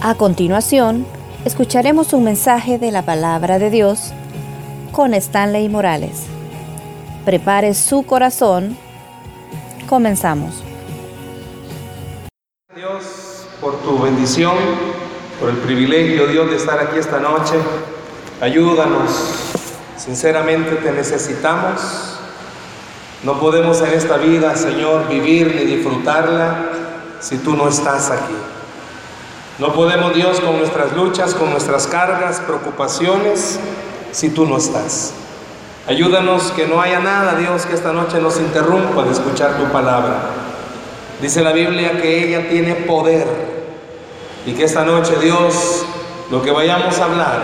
A continuación, escucharemos un mensaje de la palabra de Dios con Stanley Morales. Prepare su corazón. Comenzamos. Dios, por tu bendición, por el privilegio, Dios, de estar aquí esta noche. Ayúdanos. Sinceramente te necesitamos. No podemos en esta vida, Señor, vivir ni disfrutarla si tú no estás aquí. No podemos, Dios, con nuestras luchas, con nuestras cargas, preocupaciones, si tú no estás. Ayúdanos que no haya nada, Dios, que esta noche nos interrumpa de escuchar tu palabra. Dice la Biblia que ella tiene poder y que esta noche, Dios, lo que vayamos a hablar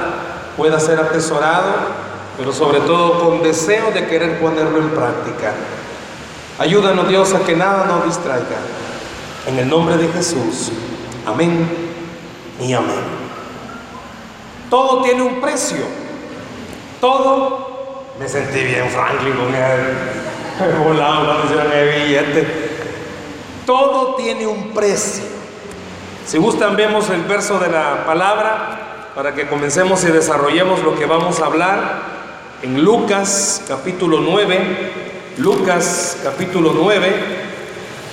pueda ser atesorado, pero sobre todo con deseo de querer ponerlo en práctica. Ayúdanos, Dios, a que nada nos distraiga. En el nombre de Jesús. Amén y amén. Todo tiene un precio. Todo, me sentí bien Franklin con el volado cuando billete. Todo tiene un precio. Si gustan, vemos el verso de la palabra para que comencemos y desarrollemos lo que vamos a hablar en Lucas capítulo 9. Lucas capítulo 9.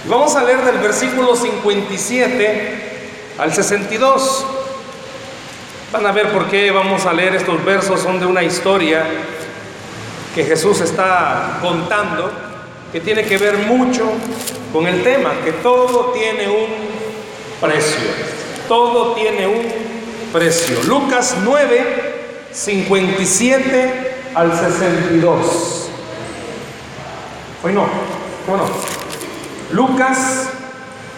Vamos a leer del versículo 57 al 62. Van a ver por qué vamos a leer estos versos, son de una historia que Jesús está contando, que tiene que ver mucho con el tema, que todo tiene un precio, todo tiene un precio. Lucas 9, 57 al 62. Hoy no, bueno, Lucas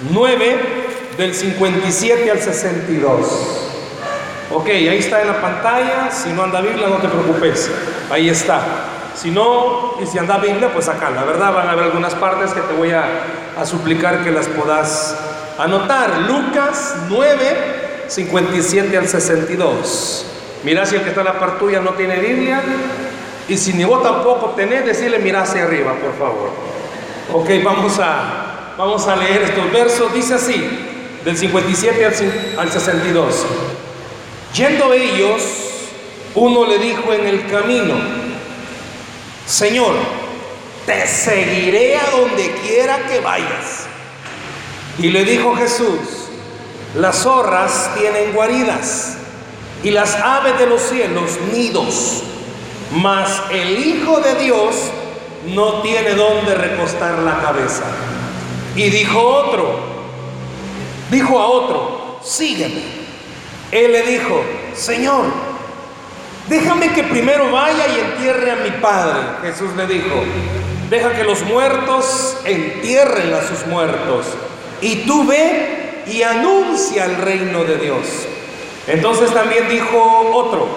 9, del 57 al 62. Ok, ahí está en la pantalla. Si no anda Biblia, no te preocupes. Ahí está. Si no, y si anda Biblia, pues acá. La verdad, van a haber algunas partes que te voy a, suplicar que las puedas anotar. Lucas 9, 57 al 62. Mira si el que está en la parte tuya no tiene Biblia. Y si ni vos tampoco tenés, decirle mira hacia arriba, por favor. Ok, vamos a, vamos a leer estos versos. Dice así del 57 al 62. Yendo ellos, uno le dijo en el camino, Señor, te seguiré a donde quiera que vayas. Y le dijo Jesús, las zorras tienen guaridas y las aves de los cielos nidos, mas el Hijo de Dios no tiene donde recostar la cabeza. Y dijo otro, dijo a otro, sígueme. Él le dijo, Señor, déjame que primero vaya y entierre a mi padre. Jesús le dijo, deja que los muertos entierren a sus muertos. Y tú ve y anuncia el reino de Dios. Entonces también dijo otro,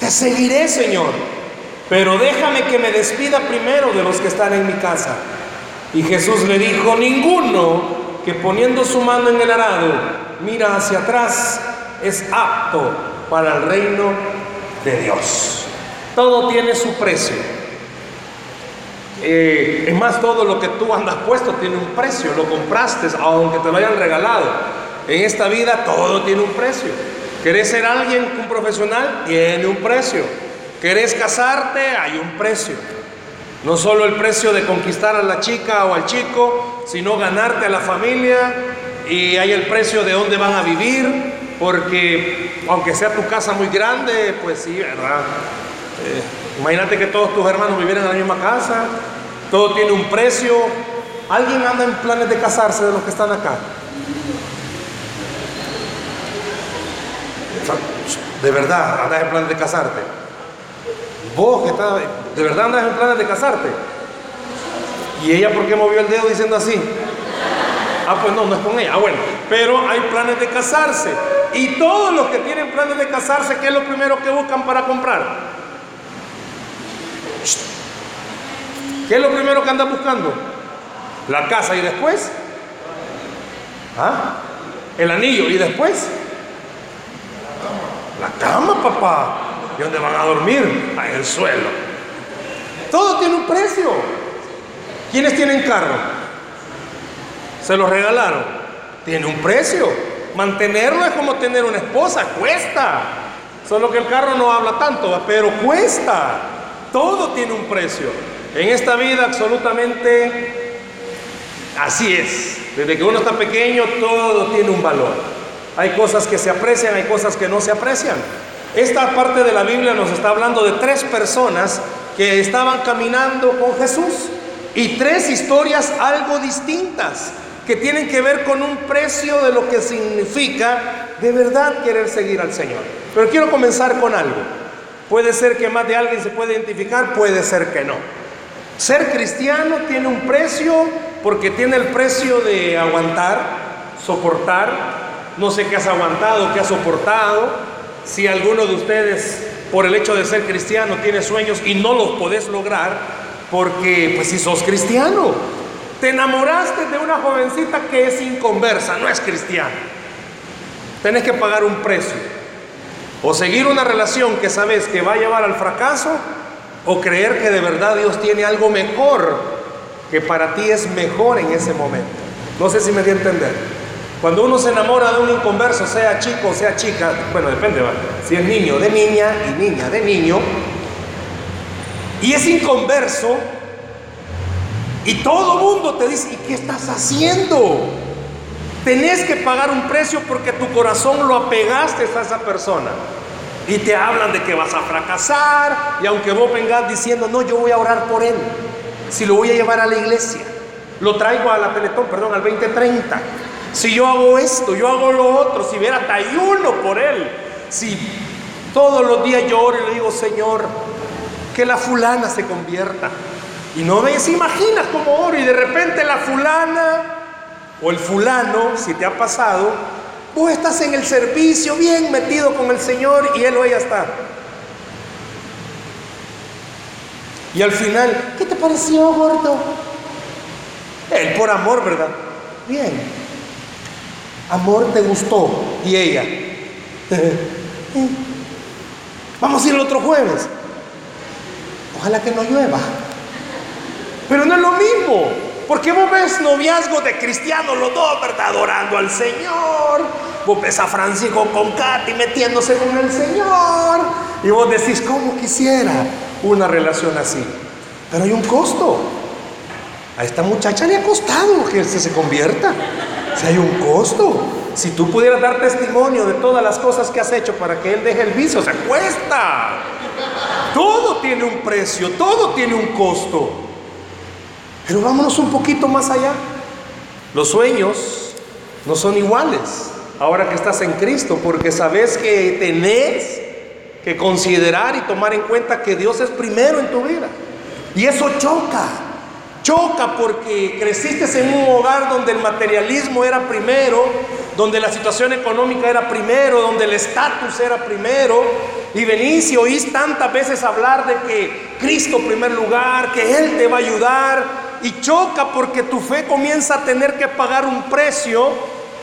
te seguiré, Señor, pero déjame que me despida primero de los que están en mi casa. Y Jesús le dijo, ninguno que poniendo su mano en el arado mira hacia atrás es apto para el reino de Dios. Todo tiene su precio. Eh, es más, todo lo que tú andas puesto tiene un precio. Lo compraste, aunque te lo hayan regalado. En esta vida todo tiene un precio. ¿Querés ser alguien, un profesional? Tiene un precio. ¿Querés casarte? Hay un precio. No solo el precio de conquistar a la chica o al chico, sino ganarte a la familia y hay el precio de dónde van a vivir, porque aunque sea tu casa muy grande, pues sí, ¿verdad? Eh, imagínate que todos tus hermanos vivieran en la misma casa, todo tiene un precio. ¿Alguien anda en planes de casarse de los que están acá? De verdad, andas en planes de casarte. Vos que estás, ¿de verdad andas en planes de casarte? ¿Y ella por qué movió el dedo diciendo así? Ah, pues no, no es con ella. Ah, bueno, pero hay planes de casarse. Y todos los que tienen planes de casarse, ¿qué es lo primero que buscan para comprar? ¿Qué es lo primero que andan buscando? La casa y después. ¿Ah? El anillo y después. La cama, papá. ¿Y dónde van a dormir? En el suelo. Todo tiene un precio. ¿Quiénes tienen carro? Se lo regalaron. Tiene un precio. Mantenerlo es como tener una esposa, cuesta. Solo que el carro no habla tanto, pero cuesta. Todo tiene un precio. En esta vida absolutamente así es. Desde que uno está pequeño todo tiene un valor. Hay cosas que se aprecian, hay cosas que no se aprecian. Esta parte de la Biblia nos está hablando de tres personas que estaban caminando con Jesús y tres historias algo distintas que tienen que ver con un precio de lo que significa de verdad querer seguir al Señor. Pero quiero comenzar con algo. Puede ser que más de alguien se pueda identificar, puede ser que no. Ser cristiano tiene un precio porque tiene el precio de aguantar, soportar. No sé qué has aguantado, qué has soportado. Si alguno de ustedes, por el hecho de ser cristiano, tiene sueños y no los podés lograr, porque pues si sos cristiano, te enamoraste de una jovencita que es inconversa, no es cristiana. Tenés que pagar un precio. O seguir una relación que sabes que va a llevar al fracaso, o creer que de verdad Dios tiene algo mejor, que para ti es mejor en ese momento. No sé si me di a entender. Cuando uno se enamora de un inconverso, sea chico o sea chica, bueno, depende, si es niño de niña y niña de niño, y es inconverso, y todo mundo te dice, ¿y qué estás haciendo? Tenés que pagar un precio porque tu corazón lo apegaste a esa persona. Y te hablan de que vas a fracasar. Y aunque vos vengas diciendo, no, yo voy a orar por él. Si lo voy a llevar a la iglesia. Lo traigo a la Teletón, perdón, al 2030. Si yo hago esto, yo hago lo otro. Si hubiera uno por él. Si todos los días yo oro y le digo, Señor, que la fulana se convierta. Y no ves, imaginas cómo oro y de repente la fulana o el fulano, si te ha pasado, vos estás en el servicio bien metido con el Señor y él o ella está. Y al final, ¿qué te pareció, gordo? Él por amor, ¿verdad? Bien. Amor te gustó. Y ella. Vamos a ir el otro jueves. Ojalá que no llueva. Pero no es lo mismo. Porque vos ves noviazgo de cristianos los dos, ¿verdad? Adorando al Señor. Vos ves a Francisco con Katy metiéndose con el Señor. Y vos decís, ¿cómo quisiera una relación así? Pero hay un costo. A esta muchacha le ha costado que se, se convierta. Si hay un costo. Si tú pudieras dar testimonio de todas las cosas que has hecho para que él deje el vicio, se cuesta. Todo tiene un precio, todo tiene un costo. Pero vámonos un poquito más allá. Los sueños no son iguales ahora que estás en Cristo, porque sabes que tenés que considerar y tomar en cuenta que Dios es primero en tu vida. Y eso choca, choca porque creciste en un hogar donde el materialismo era primero, donde la situación económica era primero, donde el estatus era primero, y venís y oís tantas veces hablar de que Cristo primer lugar, que Él te va a ayudar, y choca porque tu fe comienza a tener que pagar un precio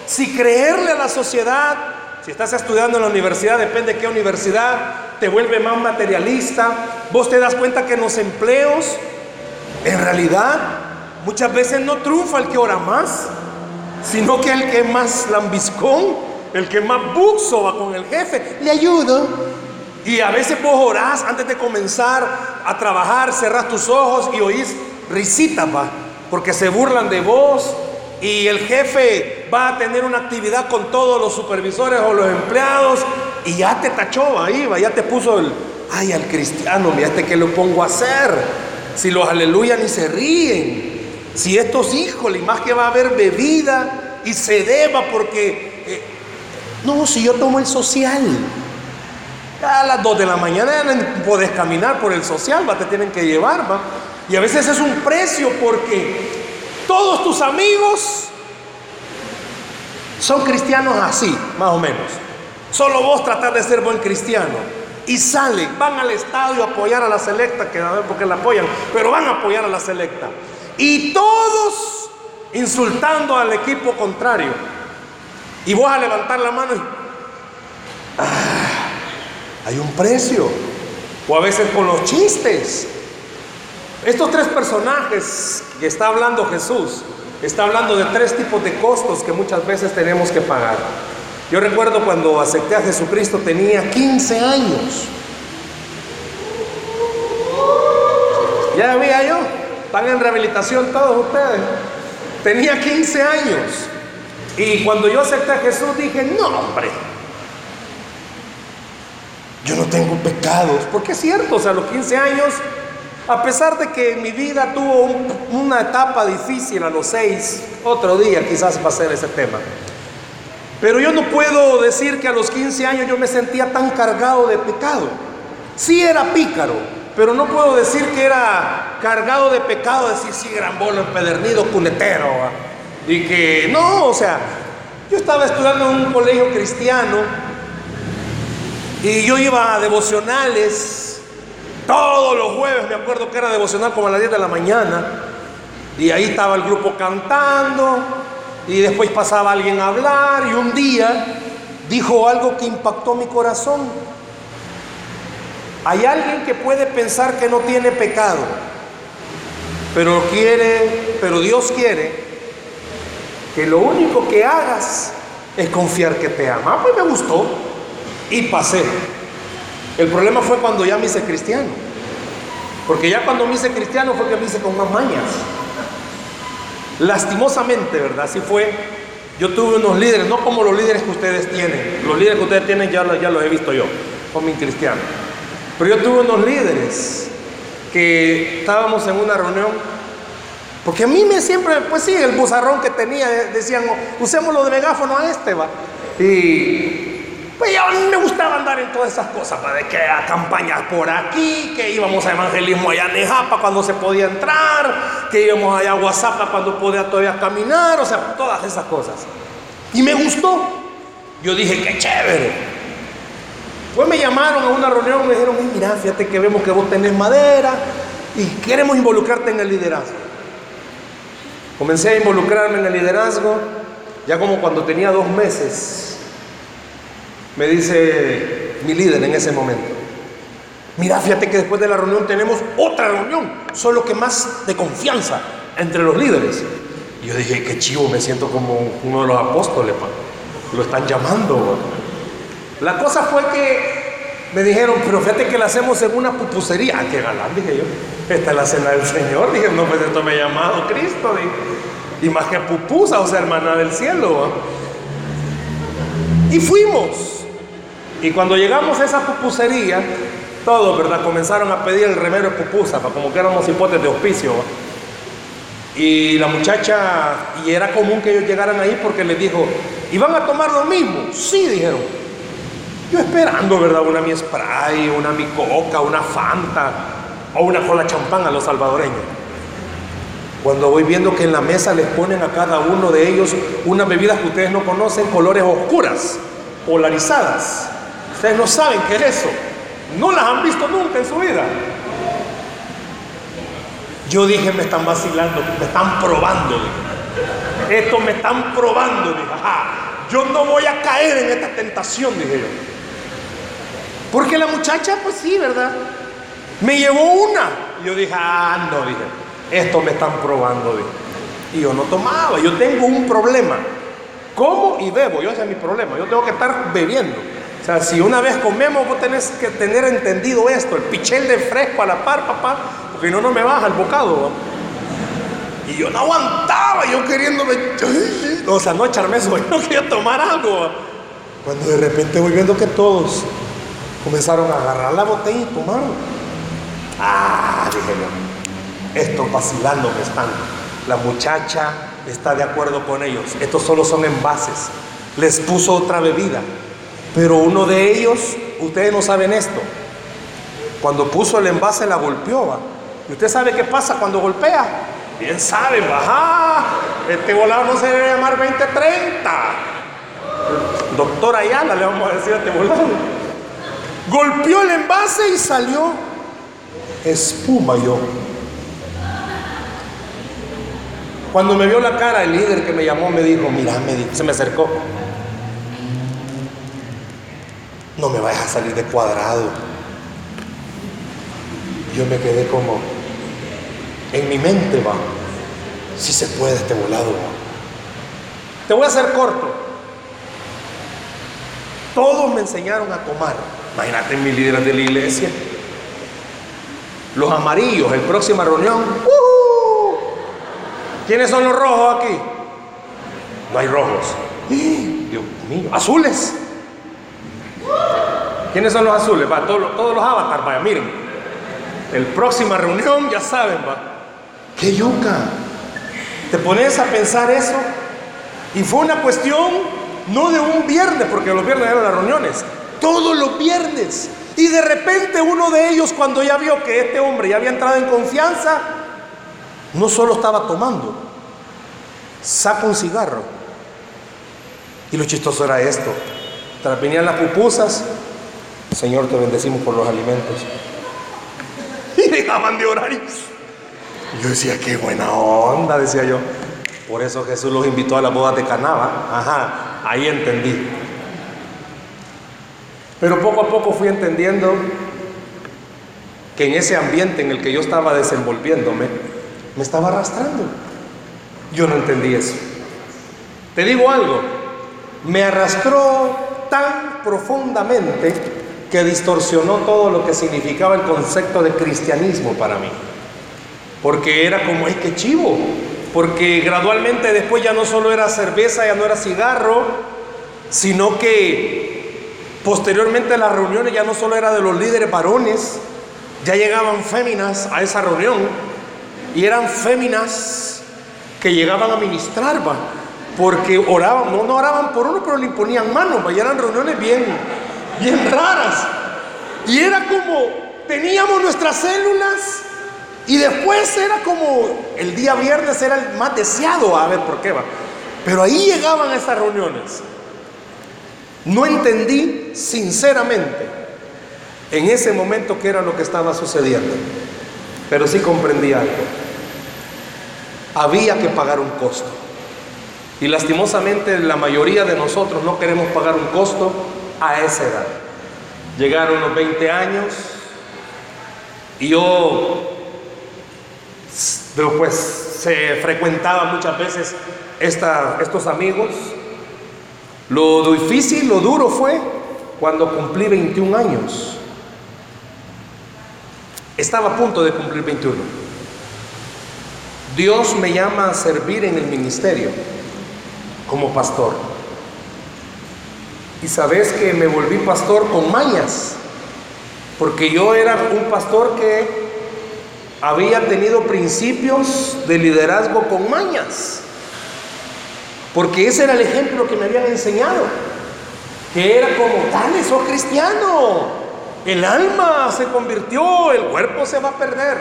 si creerle a la sociedad. Si estás estudiando en la universidad, depende de qué universidad, te vuelve más materialista. Vos te das cuenta que en los empleos, en realidad, muchas veces no triunfa el que ora más, sino que el que más lambiscón, el que más buxo va con el jefe, le ayudo. Y a veces vos orás antes de comenzar a trabajar, cerras tus ojos y oís risitas, va, porque se burlan de vos y el jefe va a tener una actividad con todos los supervisores o los empleados y ya te tachó ahí, va, ya te puso el, ay, al cristiano, mira este que lo pongo a hacer. Si los aleluya ni se ríen. Si estos hijos, y más que va a haber bebida y se deba porque, eh, no, si yo tomo el social. A las 2 de la mañana no podés caminar por el social, va, te tienen que llevar, va. Y a veces es un precio porque todos tus amigos son cristianos así, más o menos. Solo vos tratás de ser buen cristiano. Y salen, van al estadio a apoyar a la selecta, que a ver por qué la apoyan, pero van a apoyar a la selecta. Y todos insultando al equipo contrario. Y vos a levantar la mano y... Ah, hay un precio. O a veces con los chistes. Estos tres personajes que está hablando Jesús, está hablando de tres tipos de costos que muchas veces tenemos que pagar. Yo recuerdo cuando acepté a Jesucristo tenía 15 años. Ya había yo, están en rehabilitación todos ustedes. Tenía 15 años. Y cuando yo acepté a Jesús dije, no hombre, yo no tengo pecados. Porque es cierto, o sea, a los 15 años, a pesar de que mi vida tuvo una etapa difícil a los 6, otro día quizás va a ser ese tema. Pero yo no puedo decir que a los 15 años yo me sentía tan cargado de pecado. Sí era pícaro, pero no puedo decir que era cargado de pecado, decir sí, gran bolo, empedernido, cunetero. Y que no, o sea, yo estaba estudiando en un colegio cristiano y yo iba a devocionales todos los jueves, me acuerdo que era devocional como a las 10 de la mañana. Y ahí estaba el grupo cantando y después pasaba alguien a hablar y un día dijo algo que impactó mi corazón. Hay alguien que puede pensar que no tiene pecado, pero quiere, pero Dios quiere que lo único que hagas es confiar que te ama. Ah, pues me gustó y pasé. El problema fue cuando ya me hice cristiano. Porque ya cuando me hice cristiano fue que me hice con más mañas. Lastimosamente, ¿verdad? Así fue. Yo tuve unos líderes, no como los líderes que ustedes tienen. Los líderes que ustedes tienen ya, los he visto yo, como cristiano. Pero yo tuve unos líderes que estábamos en una reunión porque a mí me siempre, pues sí, el buzarrón que tenía, decían, usémoslo de megáfono a este, va. Y pues ya me gustaba andar en todas esas cosas, ¿va? de que a campañas por aquí, que íbamos a evangelismo allá en Nejapa cuando se podía entrar, que íbamos allá a WhatsApp cuando podía todavía caminar, o sea, todas esas cosas. Y me gustó. Yo dije, qué chévere. Pues me llamaron a una reunión, me dijeron, mira, fíjate que vemos que vos tenés madera y queremos involucrarte en el liderazgo. Comencé a involucrarme en el liderazgo, ya como cuando tenía dos meses, me dice mi líder en ese momento, mira, fíjate que después de la reunión tenemos otra reunión, solo que más de confianza entre los líderes. Y yo dije, qué chivo, me siento como uno de los apóstoles, lo están llamando. La cosa fue que me dijeron, pero fíjate que la hacemos en una pupusería. Ah, qué galán, dije yo. Esta es la cena del Señor. Dije, no, pues esto me ha llamado Cristo. Y más que pupusa, o sea, hermana del cielo. Y fuimos. Y cuando llegamos a esa pupusería, todos, ¿verdad? Comenzaron a pedir el remedio pupusa, como que éramos hipotes de hospicio. Y la muchacha, y era común que ellos llegaran ahí porque les dijo, ¿y van a tomar lo mismo? Sí, dijeron. Yo esperando, ¿verdad? Una mi spray, una mi coca, una fanta o una cola champán a los salvadoreños. Cuando voy viendo que en la mesa les ponen a cada uno de ellos unas bebidas que ustedes no conocen, colores oscuras, polarizadas. Ustedes no saben qué es eso. No las han visto nunca en su vida. Yo dije, me están vacilando, me están probando. Esto me están probando. Dije, yo no voy a caer en esta tentación, dije yo. Porque la muchacha, pues sí, ¿verdad? Me llevó una. Y yo dije, ah, no, dije, esto me están probando. Dije. Y yo no tomaba, yo tengo un problema. Como y bebo, yo ese es mi problema, yo tengo que estar bebiendo. O sea, si una vez comemos, vos tenés que tener entendido esto, el pichel de fresco a la par, papá, porque no, no me baja el bocado. Y yo no aguantaba, yo queriéndome, o sea, no echarme eso, yo no quería tomar algo. Cuando de repente voy viendo que todos Comenzaron a agarrar la botella y tomaron. Ah, dije yo, estos vacilando me están. La muchacha está de acuerdo con ellos. Estos solo son envases. Les puso otra bebida. Pero uno de ellos, ustedes no saben esto. Cuando puso el envase la golpeó. ¿Y usted sabe qué pasa cuando golpea? Bien sabe, baja. Este volado no se debe llamar 2030. Doctor Ayala le vamos a decir a este volado. Golpeó el envase y salió espuma yo. Cuando me vio la cara, el líder que me llamó me dijo, mira, me se me acercó. No me vayas a salir de cuadrado. Yo me quedé como, en mi mente va, si se puede este volado. Te voy a hacer corto. Todos me enseñaron a tomar. Imagínate mis líderes de la iglesia. Los amarillos, en próxima reunión. ¿Quiénes son los rojos aquí? No hay rojos. Dios mío. Azules. ¿Quiénes son los azules? Va, todos, todos los avatars, vaya, miren. El próxima reunión, ya saben, va. ¡Qué yuca! ¿Te pones a pensar eso? Y fue una cuestión no de un viernes, porque los viernes eran las reuniones, todos los viernes. Y de repente uno de ellos, cuando ya vio que este hombre ya había entrado en confianza, no solo estaba tomando, saca un cigarro. Y lo chistoso era esto. Tras venían las pupusas, Señor, te bendecimos por los alimentos. Y dejaban de orar. yo decía, qué buena onda, decía yo. Por eso Jesús los invitó a la boda de Canaba. Ajá, ahí entendí. Pero poco a poco fui entendiendo que en ese ambiente en el que yo estaba desenvolviéndome, me estaba arrastrando. Yo no entendí eso. Te digo algo, me arrastró tan profundamente que distorsionó todo lo que significaba el concepto de cristianismo para mí. Porque era como, ay, qué chivo, porque gradualmente después ya no solo era cerveza, ya no era cigarro, sino que posteriormente las reuniones ya no solo era de los líderes varones, ya llegaban féminas a esa reunión y eran féminas que llegaban a ministrar, porque oraban, no, no oraban por uno, pero le imponían manos, ya eran reuniones bien, bien raras. Y era como, teníamos nuestras células y después era como, el día viernes era el más deseado, a ver por qué va. Pero ahí llegaban esas reuniones. No entendí sinceramente en ese momento qué era lo que estaba sucediendo. Pero sí comprendí algo. Había que pagar un costo. Y lastimosamente la mayoría de nosotros no queremos pagar un costo a esa edad. Llegaron los 20 años y yo pues se frecuentaba muchas veces estos amigos. Lo difícil, lo duro fue cuando cumplí 21 años. Estaba a punto de cumplir 21. Dios me llama a servir en el ministerio como pastor. Y sabes que me volví pastor con mañas, porque yo era un pastor que había tenido principios de liderazgo con mañas. Porque ese era el ejemplo que me habían enseñado. Que era como, dale, sos cristiano. El alma se convirtió, el cuerpo se va a perder.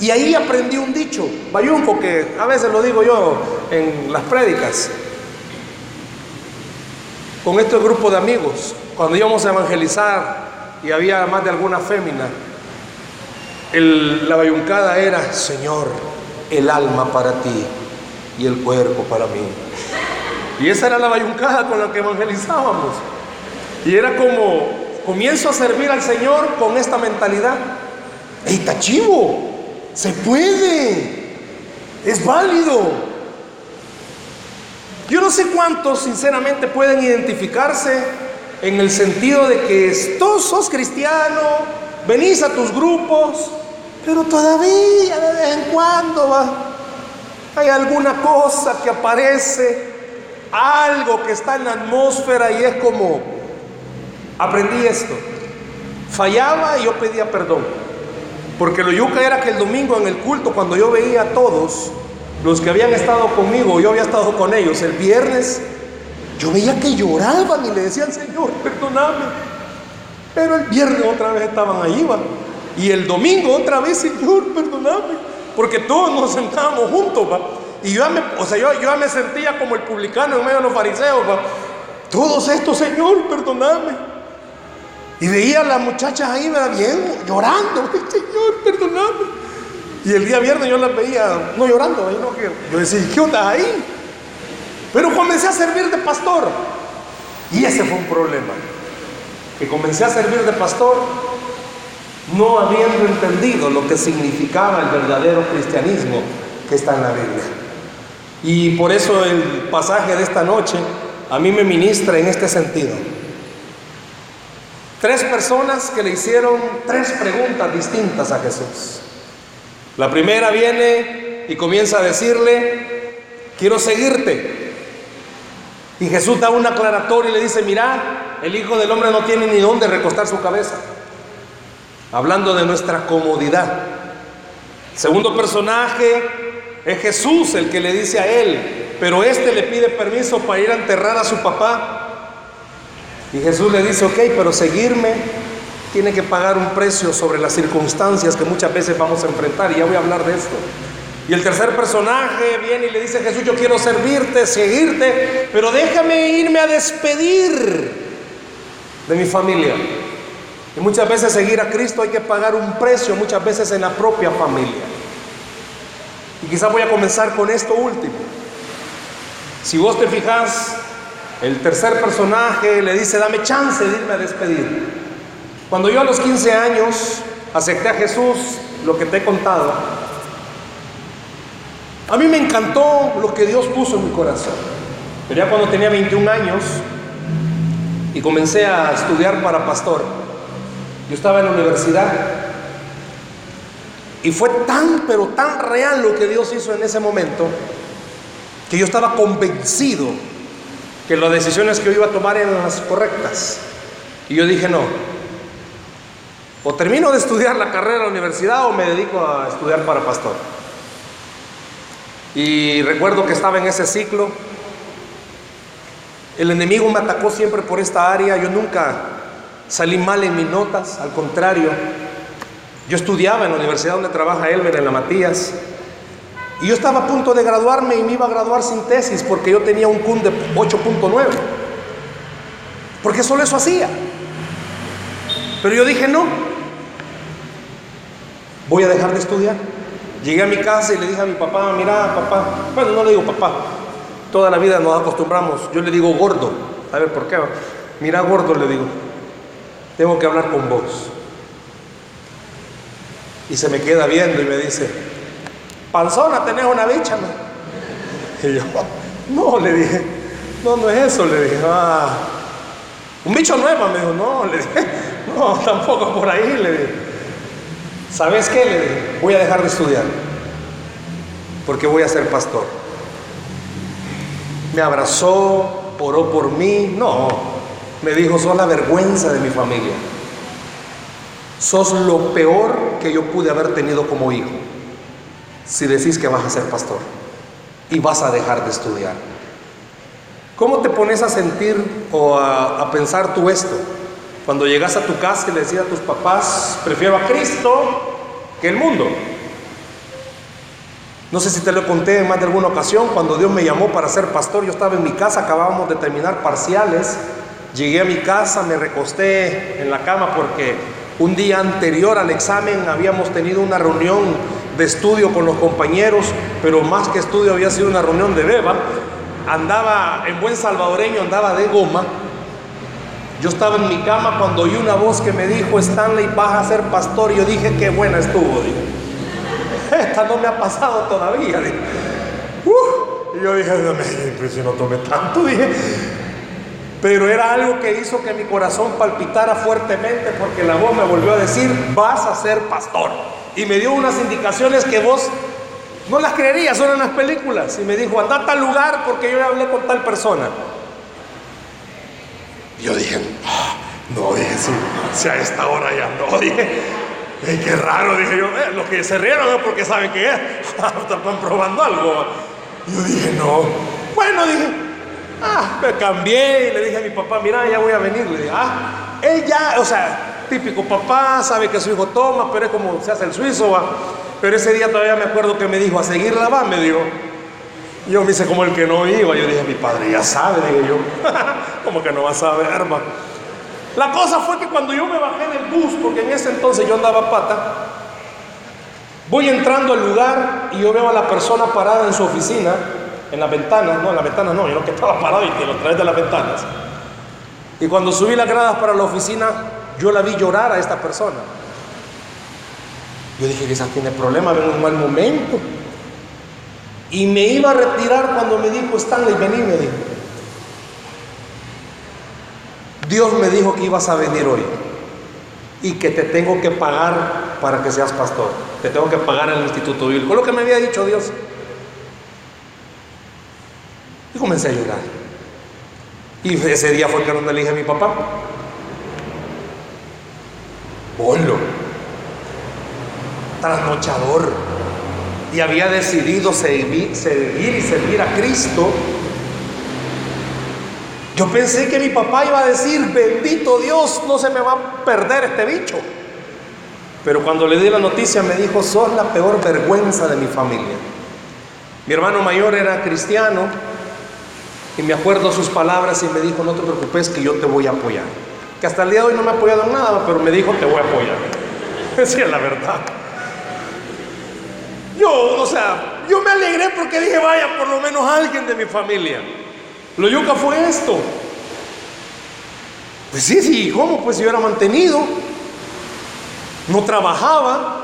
Y ahí aprendí un dicho, bayunco, que a veces lo digo yo en las prédicas. Con este grupo de amigos, cuando íbamos a evangelizar y había más de alguna fémina, la bayuncada era, Señor, el alma para ti y el cuerpo para mí. Y esa era la bayuncada con la que evangelizábamos. Y era como, comienzo a servir al Señor con esta mentalidad. ¡Ey, tachivo! ¡Se puede! ¡Es válido! Yo no sé cuántos sinceramente pueden identificarse en el sentido de que tú sos cristiano, venís a tus grupos, pero todavía de vez en cuando va, hay alguna cosa que aparece, algo que está en la atmósfera y es como, aprendí esto, fallaba y yo pedía perdón. Porque lo yuca era que el domingo en el culto, cuando yo veía a todos los que habían estado conmigo, yo había estado con ellos el viernes, yo veía que lloraban y le decían, Señor, perdóname. Pero el viernes otra vez estaban ahí, va. Y el domingo otra vez, Señor, perdóname. Porque todos nos sentábamos juntos, ¿va? Y yo, me, o sea, yo, yo me sentía como el publicano en medio de los fariseos, ¿va? Todos estos, Señor, perdóname. Y veía a las muchachas ahí, ¿va? bien, llorando, Señor, perdóname. Y el día viernes yo las veía, no llorando, no, yo decía, ¿qué onda ahí? Pero comencé a servir de pastor. Y ese fue un problema. Que comencé a servir de pastor no habiendo entendido lo que significaba el verdadero cristianismo que está en la Biblia. Y por eso el pasaje de esta noche a mí me ministra en este sentido. Tres personas que le hicieron tres preguntas distintas a Jesús. La primera viene y comienza a decirle, quiero seguirte. Y Jesús da un aclaratorio y le dice, mira, el Hijo del Hombre no tiene ni dónde recostar su cabeza. Hablando de nuestra comodidad. Segundo personaje es Jesús el que le dice a él, pero este le pide permiso para ir a enterrar a su papá. Y Jesús le dice, ok, pero seguirme tiene que pagar un precio sobre las circunstancias que muchas veces vamos a enfrentar. Y ya voy a hablar de esto. Y el tercer personaje viene y le dice, Jesús, yo quiero servirte, seguirte, pero déjame irme a despedir de mi familia. Y muchas veces seguir a Cristo hay que pagar un precio, muchas veces en la propia familia. Y quizás voy a comenzar con esto último. Si vos te fijas, el tercer personaje le dice, dame chance de irme a despedir. Cuando yo a los 15 años acepté a Jesús, lo que te he contado, a mí me encantó lo que Dios puso en mi corazón. Pero ya cuando tenía 21 años y comencé a estudiar para pastor, yo estaba en la universidad y fue tan, pero tan real lo que Dios hizo en ese momento, que yo estaba convencido que las decisiones que yo iba a tomar eran las correctas. Y yo dije, no, o termino de estudiar la carrera de la universidad o me dedico a estudiar para pastor. Y recuerdo que estaba en ese ciclo. El enemigo me atacó siempre por esta área. Yo nunca salí mal en mis notas, al contrario. Yo estudiaba en la universidad donde trabaja Elmer, en la Matías. Y yo estaba a punto de graduarme y me iba a graduar sin tesis porque yo tenía un CUN de 8.9. Porque solo eso hacía. Pero yo dije, no, voy a dejar de estudiar. Llegué a mi casa y le dije a mi papá, mira papá, bueno, no le digo papá, toda la vida nos acostumbramos, yo le digo gordo, a ver por qué, mira gordo le digo, tengo que hablar con vos. Y se me queda viendo y me dice, panzona, tenés una bicha, ¿no? Y yo, no, le dije, no, no es eso, le dije, ah, un bicho nuevo, me dijo, no, le dije, no, tampoco por ahí, le dije. ¿Sabes qué? Le dije, voy a dejar de estudiar, porque voy a ser pastor. Me abrazó, oró por mí, no, me dijo, sos la vergüenza de mi familia. Sos lo peor que yo pude haber tenido como hijo si decís que vas a ser pastor y vas a dejar de estudiar. ¿Cómo te pones a sentir o a, a pensar tú esto? Cuando llegas a tu casa y le decías a tus papás, prefiero a Cristo que el mundo. No sé si te lo conté en más de alguna ocasión, cuando Dios me llamó para ser pastor, yo estaba en mi casa, acabábamos de terminar parciales, llegué a mi casa, me recosté en la cama porque un día anterior al examen habíamos tenido una reunión de estudio con los compañeros, pero más que estudio había sido una reunión de beba. Andaba en buen salvadoreño, andaba de goma yo estaba en mi cama cuando oí una voz que me dijo, Stanley, vas a ser pastor. Y yo dije, qué buena estuvo. Esta no me ha pasado todavía. Y yo dije, no si no tomé tanto. Dije. Pero era algo que hizo que mi corazón palpitara fuertemente porque la voz me volvió a decir, vas a ser pastor. Y me dio unas indicaciones que vos no las creerías, son en las películas. Y me dijo, anda a tal lugar porque yo hablé con tal persona yo dije, ah, no, dije, si, a esta hora ya no, dije, qué raro, dije yo, los que se rieron es porque saben que es, están probando algo. Yo dije, no, bueno, dije, ah, me cambié y le dije a mi papá, mira, ya voy a venir, le dije, ah, él ya, o sea, típico papá, sabe que su hijo toma, pero es como se hace el suizo, va. Pero ese día todavía me acuerdo que me dijo, a seguirla va, me dijo. Yo me hice como el que no iba. Yo dije, mi padre ya sabe, dije yo. como que no va a saber, hermano. La cosa fue que cuando yo me bajé del bus, porque en ese entonces yo andaba pata, voy entrando al lugar y yo veo a la persona parada en su oficina, en las ventanas, no, en las ventanas no, yo no que estaba parado y que lo traes de las ventanas. Y cuando subí las gradas para la oficina, yo la vi llorar a esta persona. Yo dije, quizás tiene problemas, en un mal momento. Y me iba a retirar cuando me dijo, Stanley, vení, me dijo. Dios me dijo que ibas a venir hoy. y que te tengo que pagar para que seas pastor. Te tengo que pagar en el instituto bíblico. Lo que me había dicho Dios. Y comencé a llorar. Y ese día fue que no le a mi papá. Bolo. Trasnochador. Y había decidido seguir, y servir a Cristo yo pensé que mi papá iba a decir, bendito Dios, no se me va a perder este bicho. Pero cuando le di la noticia me dijo, sos la peor vergüenza de mi familia. Mi hermano mayor era cristiano y me acuerdo sus palabras y me dijo, no te preocupes que yo te voy a apoyar. Que hasta el día de hoy no me ha apoyado en nada, pero me dijo, te voy a apoyar. Decía la verdad. Yo, o sea, yo me alegré porque dije, vaya, por lo menos alguien de mi familia. Lo yuca fue esto. Pues sí, sí, ¿cómo? Pues yo era mantenido. No trabajaba.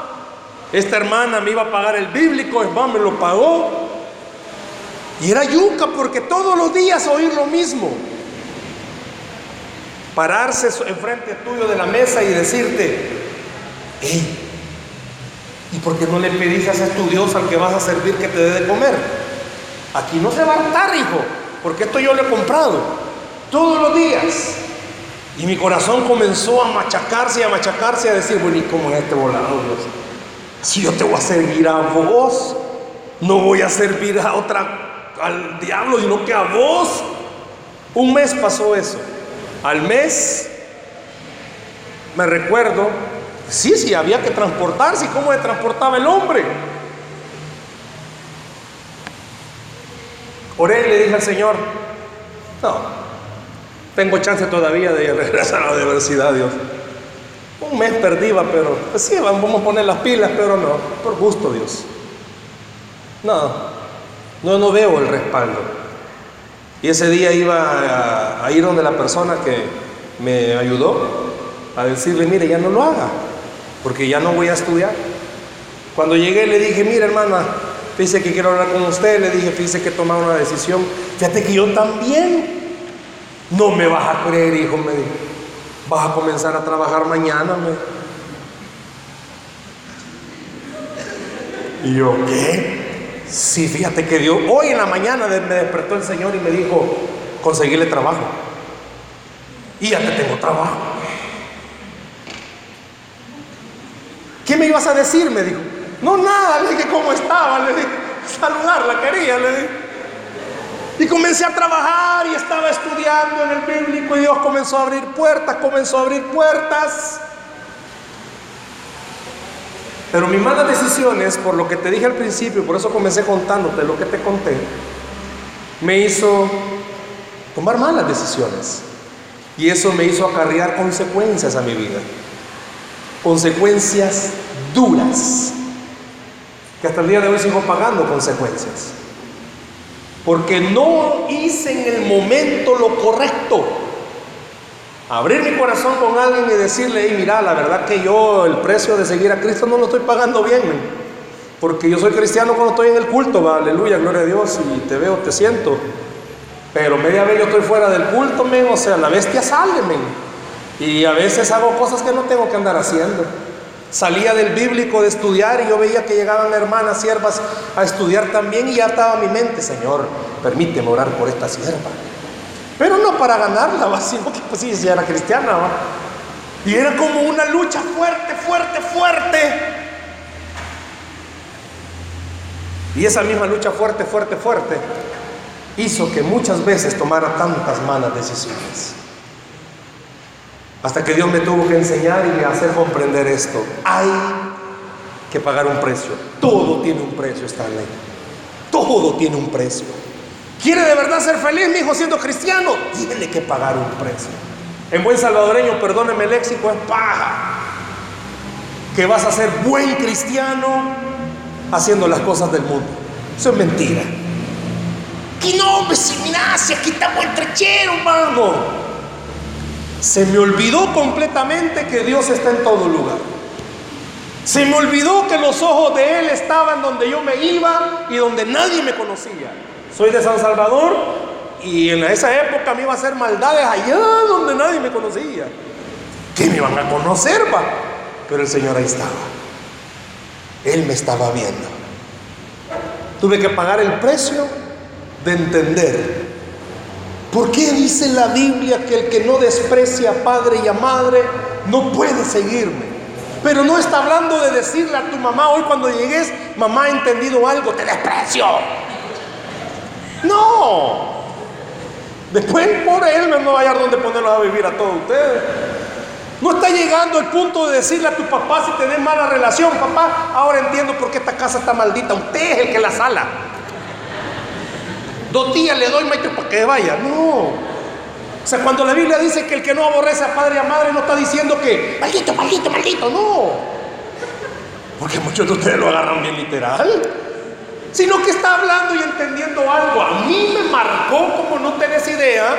Esta hermana me iba a pagar el bíblico, es más, me lo pagó. Y era yuca porque todos los días oír lo mismo. Pararse enfrente tuyo de la mesa y decirte, hey, ¿y por qué no le pedís a ese tu Dios al que vas a servir que te dé de comer? Aquí no se va a hartar, hijo porque esto yo lo he comprado todos los días. Y mi corazón comenzó a machacarse y a machacarse, a decir, bueno, ¿y cómo es este volado? Si yo te voy a servir a vos, no voy a servir a otra, al diablo, sino que a vos. Un mes pasó eso. Al mes, me recuerdo, sí, sí, había que transportarse. ¿Y cómo se transportaba el hombre? Oré y le dije al Señor, no, tengo chance todavía de regresar a la universidad, Dios. Un mes perdida, pero pues sí, vamos a poner las pilas, pero no, por gusto, Dios. No, no, no veo el respaldo. Y ese día iba a, ir donde la persona que me ayudó a decirle, mire, ya no lo haga, porque ya no voy a estudiar. Cuando llegué le dije, mire hermana, Fíjese que quiero hablar con usted. Le dije, fíjese que he tomado una decisión. Fíjate que yo también. No me vas a creer, hijo, me dijo. Vas a comenzar a trabajar mañana, me Y yo, ¿qué? Sí, fíjate que Dios, hoy en la mañana me despertó el Señor y me dijo, conseguirle trabajo. Y ya te tengo trabajo. Me ibas a decir? Me dijo. No, nada, le dije cómo estaba, le dije, saludarla quería, le dije. Y comencé a trabajar y estaba estudiando en el bíblico y Dios comenzó a abrir puertas, comenzó a abrir puertas. Pero mis malas decisiones, por lo que te dije al principio, por eso comencé contándote lo que te conté, me hizo tomar malas decisiones. Y eso me hizo acarrear consecuencias a mi vida. Consecuencias duras que hasta el día de hoy sigo pagando consecuencias. Porque no hice en el momento lo correcto. Abrir mi corazón con alguien y decirle, hey, mira, la verdad que yo el precio de seguir a Cristo no lo estoy pagando bien, porque yo soy cristiano cuando estoy en el culto, va, aleluya, gloria a Dios, y te veo, te siento. Pero media vez yo estoy fuera del culto, men, o sea, la bestia sale, men. Y a veces hago cosas que no tengo que andar haciendo. Salía del bíblico de estudiar y yo veía que llegaban hermanas, siervas a estudiar también y ya estaba mi mente, Señor, permíteme orar por esta sierva. Pero no para ganarla, sino que pues sí, ya era cristiana. Y era como una lucha fuerte, fuerte, fuerte. Y esa misma lucha fuerte, fuerte, fuerte hizo que muchas veces tomara tantas malas decisiones. Hasta que Dios me tuvo que enseñar y hacer comprender esto. Hay que pagar un precio. Todo tiene un precio, esta ley. Todo tiene un precio. ¿Quiere de verdad ser feliz, mi hijo, siendo cristiano? Tiene que pagar un precio. En buen salvadoreño, perdóneme el léxico, es paja. Que vas a ser buen cristiano haciendo las cosas del mundo. Eso es mentira. Que no, hombre, si aquí estamos trechero, hermano. Se me olvidó completamente que Dios está en todo lugar. Se me olvidó que los ojos de Él estaban donde yo me iba y donde nadie me conocía. Soy de San Salvador y en esa época me iba a hacer maldades allá donde nadie me conocía. que me iban a conocer, va. Pero el Señor ahí estaba. Él me estaba viendo. Tuve que pagar el precio de entender. ¿Por qué dice la Biblia que el que no desprecia a padre y a madre no puede seguirme? Pero no está hablando de decirle a tu mamá hoy cuando llegues, mamá ha entendido algo, te desprecio. No. Después, por él no va a donde ponerlos a vivir a todos ustedes. No está llegando el punto de decirle a tu papá si tenés mala relación, papá, ahora entiendo por qué esta casa está maldita, usted es el que la sala. Dos días le doy, maestro, para que vaya. No. O sea, cuando la Biblia dice que el que no aborrece a padre y a madre, no está diciendo que, maldito, maldito, maldito, no. Porque muchos de ustedes lo agarran bien literal. Sino que está hablando y entendiendo algo. A mí me marcó como no tenés idea